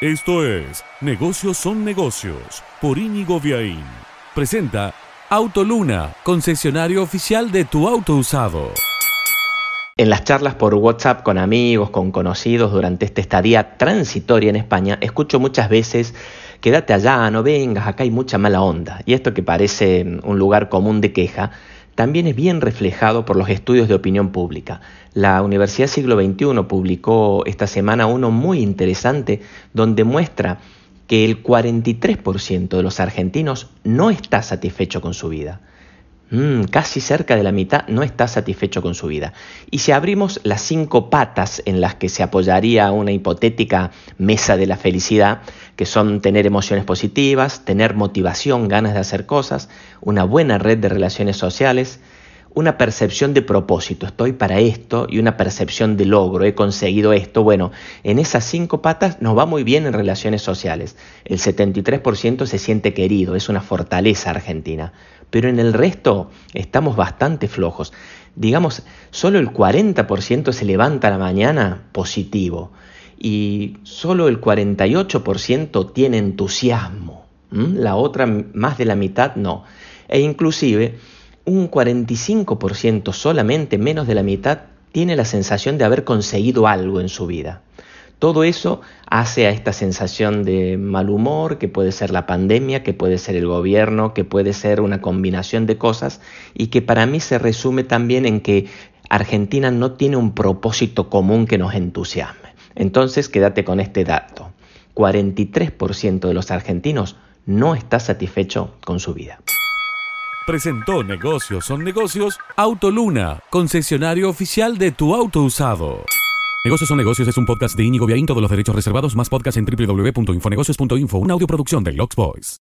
Esto es Negocios son negocios por Íñigo Viaín. Presenta Autoluna, concesionario oficial de tu auto usado. En las charlas por WhatsApp con amigos, con conocidos durante esta estadía transitoria en España, escucho muchas veces, quédate allá, no vengas, acá hay mucha mala onda. Y esto que parece un lugar común de queja, también es bien reflejado por los estudios de opinión pública. La Universidad Siglo XXI publicó esta semana uno muy interesante donde muestra que el 43% de los argentinos no está satisfecho con su vida. Mm, casi cerca de la mitad no está satisfecho con su vida. Y si abrimos las cinco patas en las que se apoyaría una hipotética mesa de la felicidad, que son tener emociones positivas, tener motivación, ganas de hacer cosas, una buena red de relaciones sociales, una percepción de propósito, estoy para esto, y una percepción de logro, he conseguido esto. Bueno, en esas cinco patas nos va muy bien en relaciones sociales. El 73% se siente querido, es una fortaleza argentina. Pero en el resto estamos bastante flojos. Digamos, solo el 40% se levanta a la mañana positivo y solo el 48% tiene entusiasmo. La otra, más de la mitad, no. E inclusive un 45% solamente, menos de la mitad, tiene la sensación de haber conseguido algo en su vida. Todo eso hace a esta sensación de mal humor, que puede ser la pandemia, que puede ser el gobierno, que puede ser una combinación de cosas, y que para mí se resume también en que Argentina no tiene un propósito común que nos entusiasme. Entonces, quédate con este dato. 43% de los argentinos no está satisfecho con su vida presentó Negocios son negocios Autoluna, concesionario oficial de tu auto usado. Negocios son negocios es un podcast de Inigo Viaín, todos los derechos reservados, más podcast en www.infonegocios.info, una audioproducción de Lux Boys.